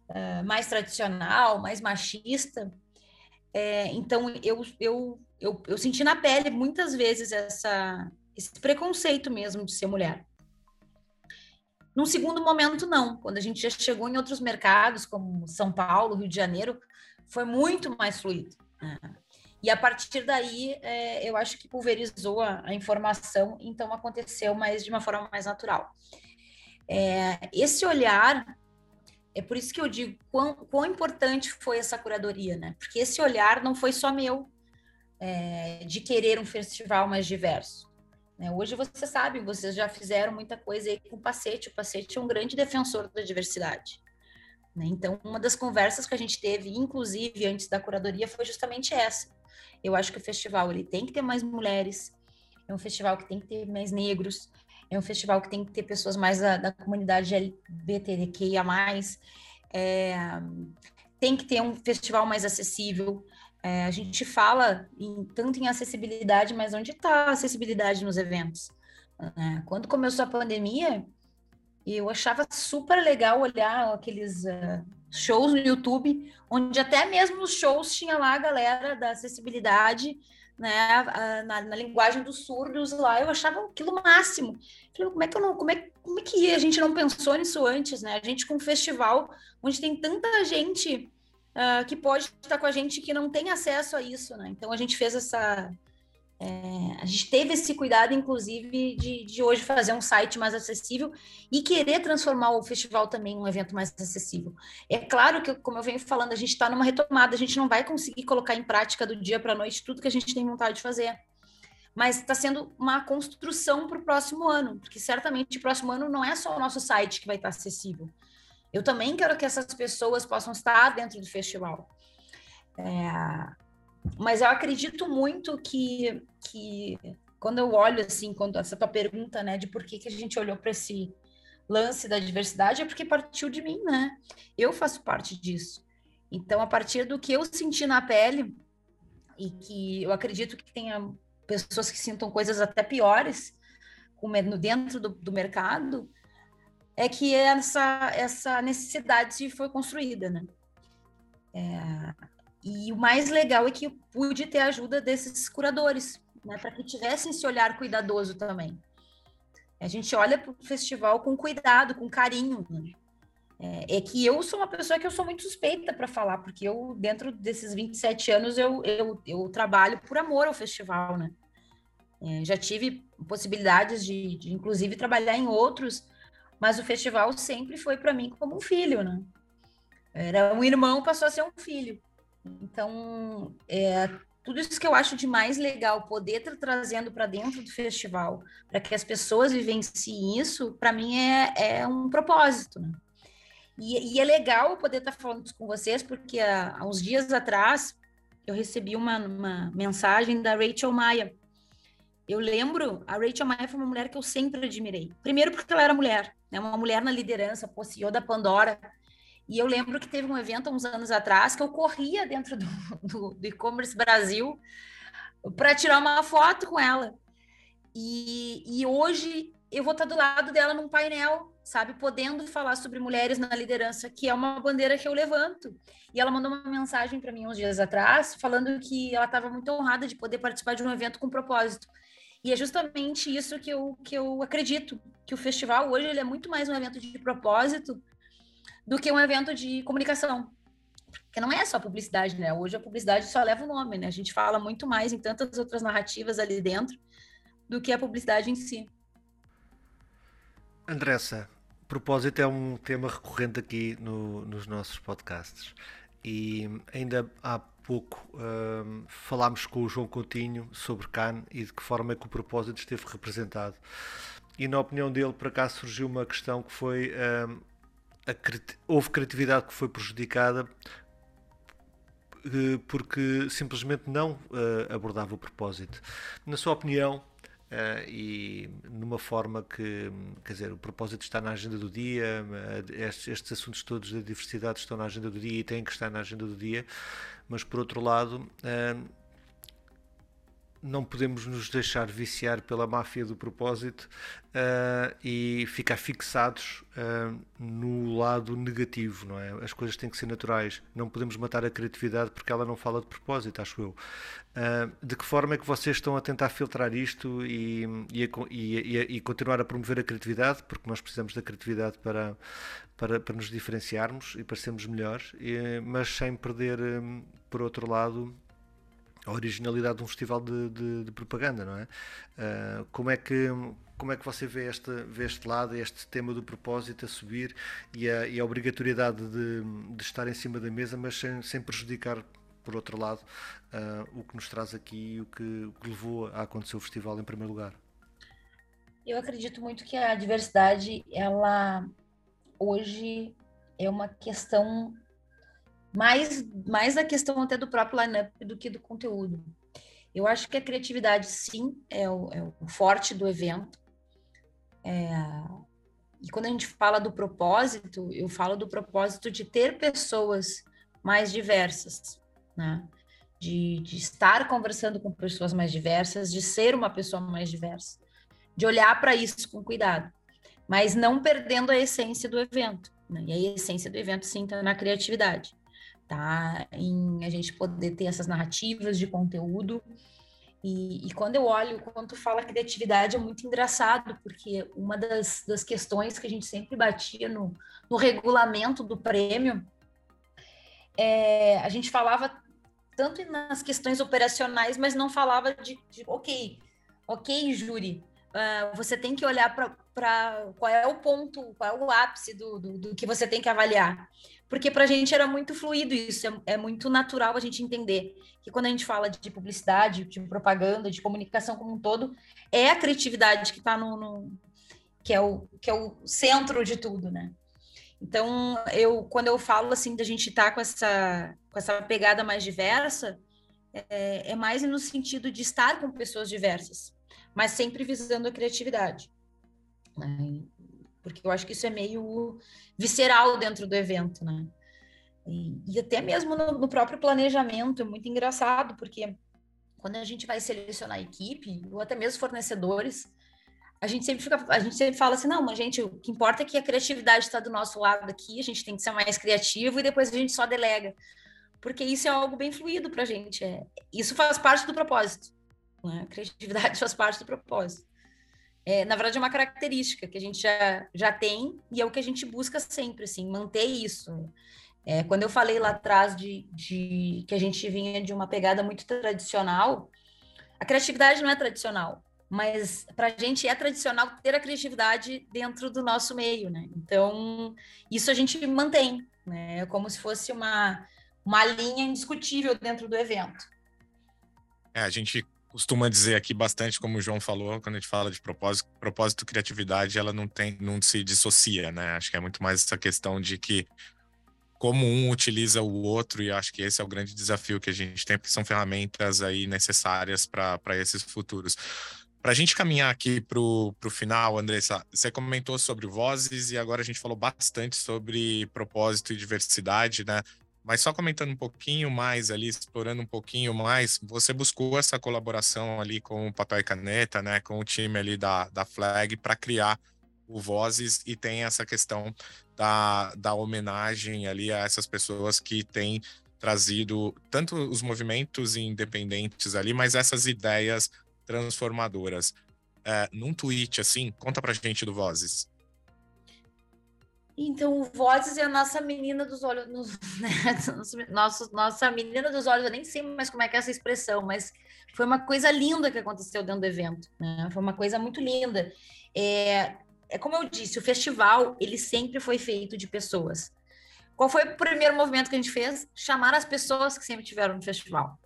uh, mais tradicional, mais machista. É, então, eu, eu, eu, eu senti na pele muitas vezes essa, esse preconceito mesmo de ser mulher. Num segundo momento, não. Quando a gente já chegou em outros mercados, como São Paulo, Rio de Janeiro, foi muito mais fluido. E a partir daí, é, eu acho que pulverizou a, a, informação, então aconteceu, mas de uma forma mais natural. É, esse olhar, é por isso que eu digo quão, quão, importante foi essa curadoria, né? Porque esse olhar não foi só meu, é, de querer um festival mais diverso. Né? Hoje você sabe, vocês já fizeram muita coisa aí com o Pacete, o Pacete é um grande defensor da diversidade. Né? Então, uma das conversas que a gente teve, inclusive antes da curadoria, foi justamente essa. Eu acho que o festival ele tem que ter mais mulheres, é um festival que tem que ter mais negros, é um festival que tem que ter pessoas mais da, da comunidade LGBTQIA+, é, tem que ter um festival mais acessível. É, a gente fala em, tanto em acessibilidade, mas onde está a acessibilidade nos eventos? É, quando começou a pandemia, e eu achava super legal olhar aqueles uh, shows no YouTube, onde até mesmo nos shows tinha lá a galera da acessibilidade, né, na, na, linguagem dos surdos lá, eu achava aquilo máximo. Falei, como é que eu não, como é, como é que a gente não pensou nisso antes, né? A gente com um festival onde tem tanta gente uh, que pode estar com a gente que não tem acesso a isso, né? Então a gente fez essa é, a gente teve esse cuidado, inclusive, de, de hoje fazer um site mais acessível e querer transformar o festival também em um evento mais acessível. É claro que, como eu venho falando, a gente está numa retomada, a gente não vai conseguir colocar em prática do dia para a noite tudo que a gente tem vontade de fazer. Mas está sendo uma construção para o próximo ano, porque certamente o próximo ano não é só o nosso site que vai estar acessível. Eu também quero que essas pessoas possam estar dentro do festival. É, mas eu acredito muito que, que quando eu olho assim, quando essa tua pergunta, né, de por que, que a gente olhou para esse lance da diversidade, é porque partiu de mim, né? Eu faço parte disso. Então, a partir do que eu senti na pele, e que eu acredito que tenha pessoas que sintam coisas até piores dentro do, do mercado, é que essa, essa necessidade foi construída, né? É, e o mais legal é que eu pude ter a ajuda desses curadores, né, para que tivessem esse olhar cuidadoso também. A gente olha para o festival com cuidado, com carinho. Né? É, é, que eu sou uma pessoa que eu sou muito suspeita para falar, porque eu, dentro desses 27 anos, eu, eu, eu trabalho por amor ao festival, né? É, já tive possibilidades de, de, inclusive, trabalhar em outros, mas o festival sempre foi para mim como um filho, né? Era um irmão, passou a ser um filho. Então, é, tudo isso que eu acho de mais legal, poder estar trazendo para dentro do festival, para que as pessoas vivenciem isso, para mim é, é um propósito, né? E, e, é legal poder estar falando isso com vocês, porque há, há uns dias atrás eu recebi uma, uma, mensagem da Rachel Maia. Eu lembro, a Rachel Maia foi uma mulher que eu sempre admirei. Primeiro porque ela era mulher, né? uma mulher na liderança, CEO da Pandora, e eu lembro que teve um evento há uns anos atrás que eu corria dentro do, do, do e-commerce Brasil para tirar uma foto com ela. E, e hoje eu vou estar do lado dela num painel, sabe, podendo falar sobre mulheres na liderança, que é uma bandeira que eu levanto. E ela mandou uma mensagem para mim uns dias atrás, falando que ela estava muito honrada de poder participar de um evento com propósito. E é justamente isso que eu, que eu acredito, que o festival hoje ele é muito mais um evento de propósito do que um evento de comunicação. Porque não é só publicidade, né? Hoje a publicidade só leva o nome, né? A gente fala muito mais em tantas outras narrativas ali dentro do que a publicidade em si. Andressa, propósito é um tema recorrente aqui no, nos nossos podcasts. E ainda há pouco um, falámos com o João Coutinho sobre Cannes e de que forma é que o propósito esteve representado. E na opinião dele, por acaso, surgiu uma questão que foi um, houve criatividade que foi prejudicada eh, porque simplesmente não uh, abordava o propósito. Na sua opinião, uh, e numa forma que, quer dizer, o propósito está na agenda do dia, uh, estes, estes, assuntos todos da diversidade estão na agenda do dia e têm que estar na agenda do dia, mas por outro lado, não podemos nos deixar viciar pela máfia do propósito uh, e ficar fixados uh, no lado negativo, não é? As coisas têm que ser naturais. Não podemos matar a criatividade porque ela não fala de propósito, acho eu. Uh, de que forma é que vocês estão a tentar filtrar isto e, e, e, e, continuar a promover a criatividade? Porque nós precisamos da criatividade para, para, para nos diferenciarmos e para sermos melhores, mas sem perder, por outro lado, a originalidade de um festival de, de, de propaganda, não é? Uh, como é que como é que você vê este, vê este lado, este tema do propósito a subir e a, e a obrigatoriedade de, de, estar em cima da mesa, mas sem, sem prejudicar, por outro lado, uh, o que nos traz aqui e o que, o que levou a acontecer o festival em primeiro lugar? Eu acredito muito que a diversidade, ela hoje é uma questão mais, mais a questão até do próprio lineup do que do conteúdo. Eu acho que a criatividade, sim, é o, é o forte do evento. É, e quando a gente fala do propósito, eu falo do propósito de ter pessoas mais diversas, né? De, de estar conversando com pessoas mais diversas, de ser uma pessoa mais diversa, de olhar para isso com cuidado, mas não perdendo a essência do evento. Né? E a essência do evento, sim, está na criatividade tá? Em a gente poder ter essas narrativas de conteúdo. E, e, quando eu olho, quando tu fala criatividade, é muito engraçado, porque uma das, das questões que a gente sempre batia no, no regulamento do prêmio, é, a gente falava tanto nas questões operacionais, mas não falava de, de ok, ok, júri, uh, você tem que olhar para qual é o ponto, qual é o ápice do, do, do que você tem que avaliar porque para a gente era muito fluido isso, é, é, muito natural a gente entender que quando a gente fala de publicidade, de propaganda, de comunicação como um todo, é a criatividade que está no, no, que é o que é o centro de tudo, né? Então, eu quando eu falo assim da gente estar tá com essa com essa pegada mais diversa, é, é mais no sentido de estar com pessoas diversas, mas sempre visando a criatividade. Porque eu acho que isso é meio visceral dentro do evento, né? E, e até mesmo no, no, próprio planejamento é muito engraçado, porque quando a gente vai selecionar equipe, ou até mesmo fornecedores, a gente sempre fica, a gente sempre fala assim, não, mas gente, o que importa é que a criatividade está do nosso lado aqui, a gente tem que ser mais criativo e depois a gente só delega, porque isso é algo bem fluido para a gente. É, isso faz parte do propósito. Né? A criatividade faz parte do propósito é, na verdade, é uma característica que a gente já, já tem e é o que a gente busca sempre, assim, manter isso. É, quando eu falei lá atrás de, de que a gente vinha de uma pegada muito tradicional, a criatividade não é tradicional. mas para a gente é tradicional ter a criatividade dentro do nosso meio, né? Então, isso a gente mantém, né? É como se fosse uma, uma linha indiscutível dentro do evento. É, a gente costuma dizer aqui bastante, como o João falou, quando a gente fala de propósito, propósito criatividade, ela não tem, não se dissocia, né? Acho que é muito mais essa questão de que como um utiliza o outro, e acho que esse é o grande desafio que a gente tem, porque são ferramentas aí necessárias para esses futuros. Para a gente caminhar aqui para o final, Andressa, você comentou sobre vozes e agora a gente falou bastante sobre propósito e diversidade, né? Mas só comentando um pouquinho mais ali, explorando um pouquinho mais, você buscou essa colaboração ali com o Papel e Caneta, né? Com o time ali da, da Flag para criar o Vozes e tem essa questão da, da homenagem ali a essas pessoas que têm trazido tanto os movimentos independentes ali, mas essas ideias transformadoras. É, num tweet assim, conta pra gente do Vozes. Então, o Vozes é a nossa menina dos olhos, né? nossa, nossa menina dos olhos, eu nem sei mais como é que é essa expressão, mas foi uma coisa linda que aconteceu dentro do evento, né? Foi uma coisa muito linda. É, é como eu disse, o festival, ele sempre foi feito de pessoas. Qual foi o primeiro movimento que a gente fez? Chamar as pessoas que sempre tiveram no festival.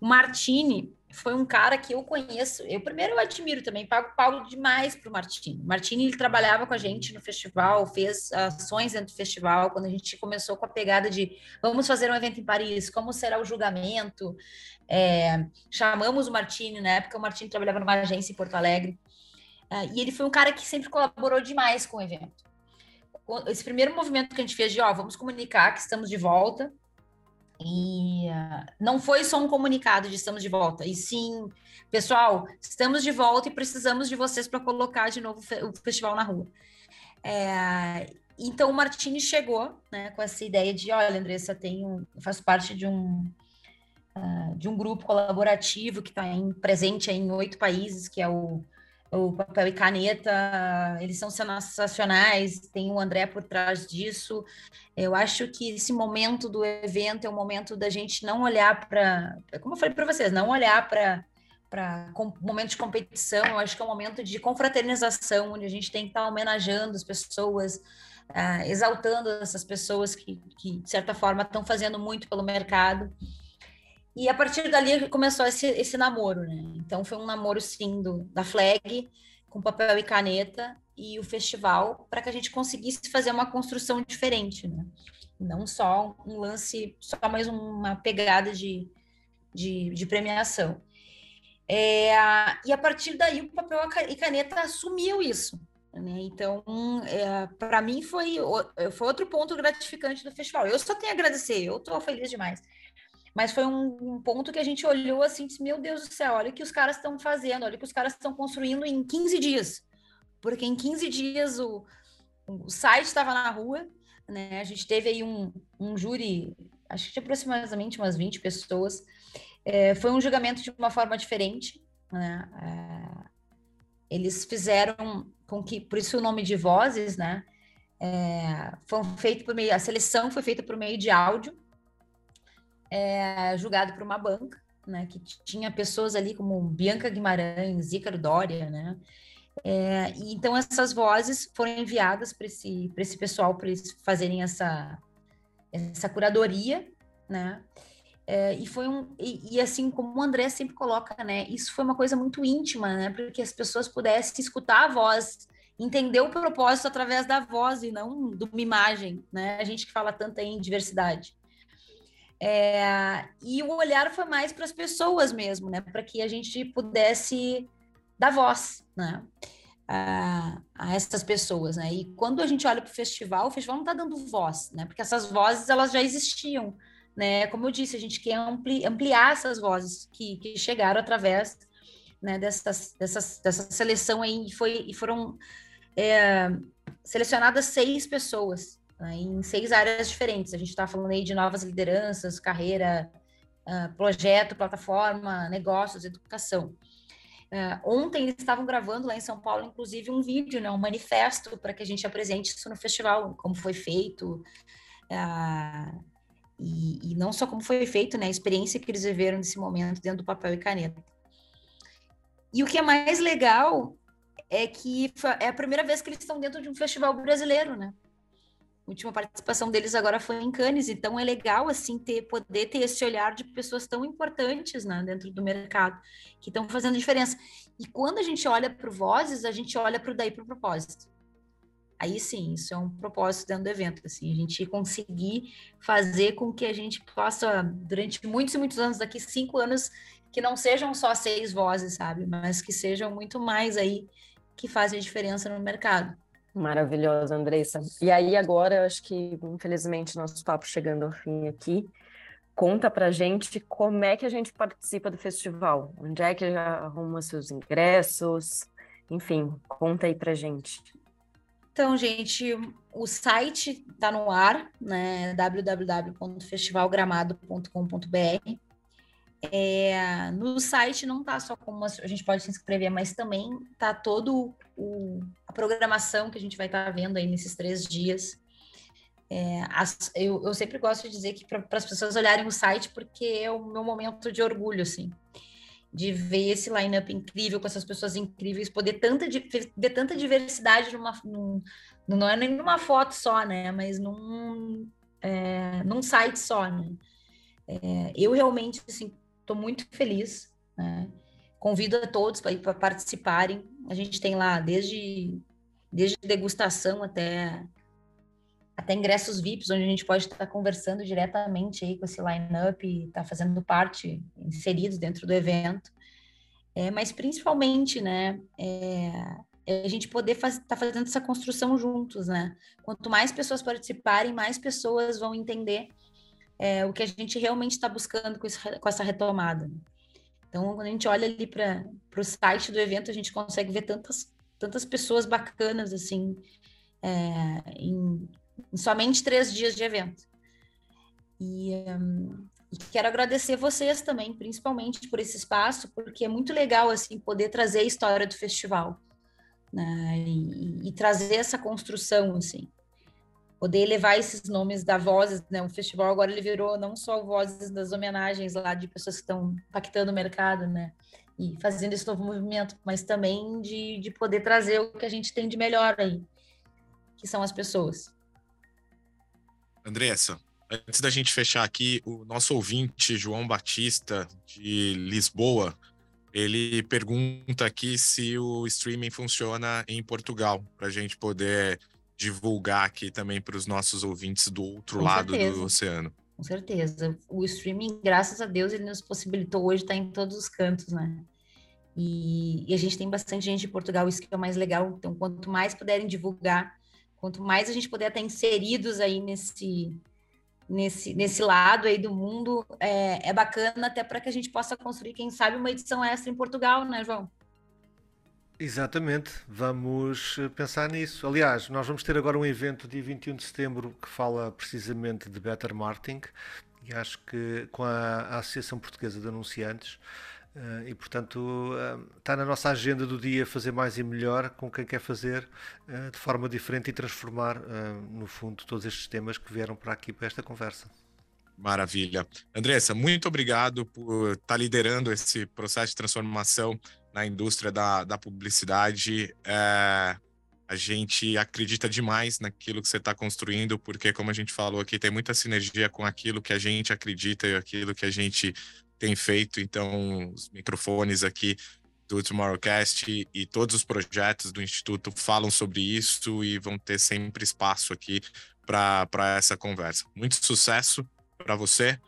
O Martini foi um cara que eu conheço. Eu primeiro eu admiro também, pago pau demais para o Martini. Martini ele trabalhava com a gente no festival, fez ações dentro do festival. Quando a gente começou com a pegada de vamos fazer um evento em Paris, como será o julgamento? É, chamamos o Martini na época. O Martini trabalhava numa agência em Porto Alegre. Uh, e ele foi um cara que sempre colaborou demais com o evento. Esse primeiro movimento que a gente fez de, ó, vamos comunicar que estamos de volta. E uh, não foi só um comunicado de estamos de volta, e sim, pessoal, estamos de volta e precisamos de vocês para colocar de novo o festival na rua. É, então o Martini chegou né, com essa ideia de, olha, Andressa, tenho, faço parte de um, uh, de um grupo colaborativo que está presente em oito países, que é o o papel e caneta, eles são sensacionais, tem o André por trás disso. Eu acho que esse momento do evento é o momento da gente não olhar para, como eu falei para vocês, não olhar para para momento de competição, eu acho que é um momento de confraternização, onde a gente tem que estar tá homenageando as pessoas, uh, exaltando essas pessoas que, que, de certa forma, estão fazendo muito pelo mercado. E a partir dali começou esse, esse namoro, né? Então foi um namoro, sim, do, da Flag, com papel e caneta, e o festival, para que a gente conseguisse fazer uma construção diferente, né? Não só um lance, só mais uma pegada de, de, de premiação. É, e a partir daí o papel e caneta assumiu isso. Né? Então, é, para mim foi, foi outro ponto gratificante do festival. Eu só tenho a agradecer, eu estou feliz demais. Mas foi um, um, ponto que a gente olhou assim, disse, meu Deus do céu, olha o que os caras estão fazendo, olha o que os caras estão construindo em 15 dias. Porque em 15 dias o, o site estava na rua, né? A gente teve aí um, um júri, acho que aproximadamente umas 20 pessoas. É, foi um julgamento de uma forma diferente, né? É, eles fizeram com que, por isso o nome de vozes, né? É, foi feito por meio, a seleção foi feita por meio de áudio, é, julgado por uma banca, né, que tinha pessoas ali como Bianca Guimarães, Ícaro Dória, né, é, então essas vozes foram enviadas para esse, esse pessoal para eles fazerem essa, essa curadoria, né, é, e foi um e, e, assim como o André sempre coloca, né, isso foi uma coisa muito íntima, né, porque as pessoas pudessem escutar a voz entender o propósito através da voz e não de uma imagem, né? A gente que fala tanto em diversidade. É, e o olhar foi mais para as pessoas mesmo, né? Para que a gente pudesse dar voz, né? A, a essas pessoas, né? E quando a gente olha para o festival, o festival não está dando voz, né? Porque essas vozes elas já existiam, né? Como eu disse, a gente quer ampli, ampliar essas vozes que, que chegaram através né, dessas, dessas, dessa seleção aí e, foi, e foram é, selecionadas seis pessoas né, em seis áreas diferentes. A gente está falando aí de novas lideranças, carreira, uh, projeto, plataforma, negócios, educação. Uh, ontem eles estavam gravando lá em São Paulo, inclusive, um vídeo, né, um manifesto para que a gente apresente isso no festival, como foi feito, uh, e, e, não só como foi feito, né, a experiência que eles viveram nesse momento dentro do papel e caneta. E o que é mais legal é que é a primeira vez que eles estão dentro de um festival brasileiro, né? Última participação deles agora foi em Cannes, então é legal assim ter poder ter esse olhar de pessoas tão importantes né, dentro do mercado que estão fazendo diferença. E quando a gente olha para Vozes, a gente olha para o daí para o propósito. Aí sim, isso é um propósito dentro do evento, assim, a gente conseguir fazer com que a gente possa, durante muitos e muitos anos, daqui cinco anos, que não sejam só seis vozes, sabe? Mas que sejam muito mais aí que fazem a diferença no mercado. Maravilhosa, Andressa. E aí agora, acho que infelizmente nosso papo chegando ao fim aqui. Conta pra gente como é que a gente participa do festival, onde é que já arruma seus ingressos, enfim, conta aí pra gente. Então, gente, o site está no ar, né? www.festivalgramado.com.br. É, no site não tá só como a gente pode se inscrever, mas também tá todo o, a programação que a gente vai estar tá vendo aí nesses três dias. É, as, eu, eu, sempre gosto de dizer que para as pessoas olharem o site, porque é o meu momento de orgulho, assim, de ver esse line-up incrível, com essas pessoas incríveis, poder tanta, ver tanta diversidade numa, num, não é nem numa foto só, né, mas num, é, num site só, né. É, eu realmente, assim, Estou muito feliz. Né? Convido a todos para participarem. A gente tem lá desde, desde degustação até, até ingressos VIPs, onde a gente pode estar conversando diretamente aí com esse line-up e estar tá fazendo parte, inseridos dentro do evento. É, mas principalmente, né, é, é a gente poder estar faz, tá fazendo essa construção juntos, né? Quanto mais pessoas participarem, mais pessoas vão entender é, o que a gente realmente está buscando com, isso, com, essa retomada. Então, quando a gente olha ali para o site do evento, a gente consegue ver tantas, tantas pessoas bacanas, assim, é, em, em, somente três dias de evento. E, um, e, quero agradecer vocês também, principalmente por esse espaço, porque é muito legal, assim, poder trazer a história do festival, né, e, e trazer essa construção, assim poder levar esses nomes da Vozes, né? O festival agora ele virou não só Vozes das homenagens lá de pessoas que estão impactando o mercado, né? E fazendo esse novo movimento, mas também de, de poder trazer o que a gente tem de melhor aí, que são as pessoas. Andressa, antes da gente fechar aqui, o nosso ouvinte, João Batista, de Lisboa, ele pergunta aqui se o streaming funciona em Portugal, para a gente poder divulgar aqui também para os nossos ouvintes do outro Com lado certeza. do oceano. Com certeza. O streaming, graças a Deus, ele nos possibilitou hoje estar em todos os cantos, né? E, e, a gente tem bastante gente de Portugal, isso que é o mais legal. Então, quanto mais puderem divulgar, quanto mais a gente puder estar inseridos aí nesse, nesse, nesse lado aí do mundo, é, é bacana até para que a gente possa construir, quem sabe, uma edição extra em Portugal, né, João? Exatamente, vamos eh, pensar nisso. Aliás, nós vamos ter agora um evento dia 21 de setembro que fala precisamente de better marketing e acho que com a, Associação Portuguesa de Anunciantes uh, e portanto uh, está na nossa agenda do dia fazer mais e melhor com quem quer fazer de forma diferente e transformar no fundo todos estes temas que vieram para aqui para esta conversa. Maravilha. Andressa, muito obrigado por estar liderando esse processo de transformação na indústria da, da publicidade. É, a gente acredita demais naquilo que você está construindo, porque, como a gente falou aqui, tem muita sinergia com aquilo que a gente acredita e aquilo que a gente tem feito. Então, os microfones aqui do Tomorrowcast e todos os projetos do Instituto falam sobre isso e vão ter sempre espaço aqui para essa conversa. Muito sucesso para você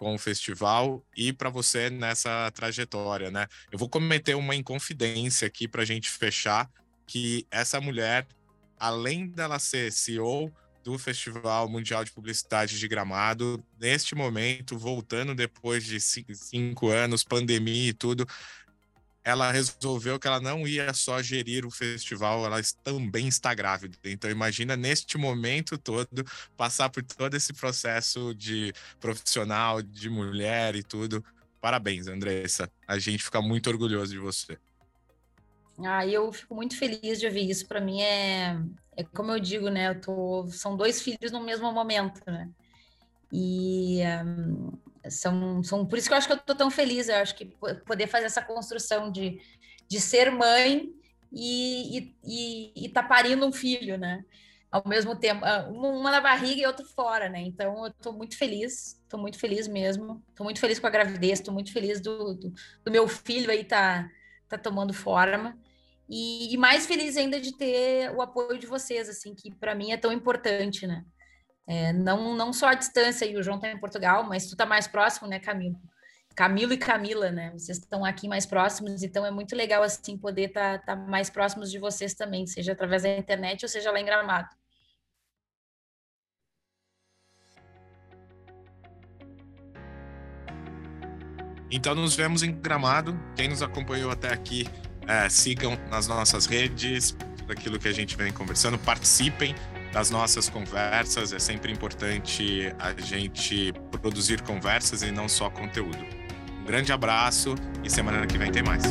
com o festival e para você nessa trajetória, né? Eu vou cometer uma inconfidência aqui para a gente fechar que essa mulher, além dela ser CEO do Festival Mundial de Publicidade de Gramado, neste momento, voltando depois de cinco anos, pandemia e tudo, ela resolveu que ela não ia só gerir o festival, ela também está grávida. Então imagina neste momento todo passar por todo esse processo de profissional, de mulher e tudo. Parabéns, Andressa. A gente fica muito orgulhoso de você. Ah, eu fico muito feliz de ouvir isso. Para mim é, é como eu digo, né? Eu tô, são dois filhos no mesmo momento, né? E um, são, são por isso que eu acho que eu estou tão feliz. Eu acho que poder fazer essa construção de, de ser mãe e, e, e, e tá parindo um filho, né? Ao mesmo tempo, ah, uma na barriga e outra fora, né? Então eu tô muito feliz, tô muito feliz mesmo, tô muito feliz com a gravidez, tô muito feliz do, do, do meu filho aí tá, tá tomando forma. E, e, mais feliz ainda de ter o apoio de vocês, assim, que para mim é tão importante, né? É, não, não só a distância, e o João tá em Portugal, mas tu tá mais próximo, né, Camilo? Camilo e Camila, né? Vocês estão aqui mais próximos, então é muito legal, assim, poder estar tá, tá mais próximos de vocês também, seja através da internet ou seja lá em Gramado. Então nos vemos em Gramado. Quem nos acompanhou até aqui, é, sigam nas nossas redes, daquilo que a gente vem conversando, participem das nossas conversas. É sempre importante a gente produzir conversas e não só conteúdo. Um grande abraço e semana que vem tem mais.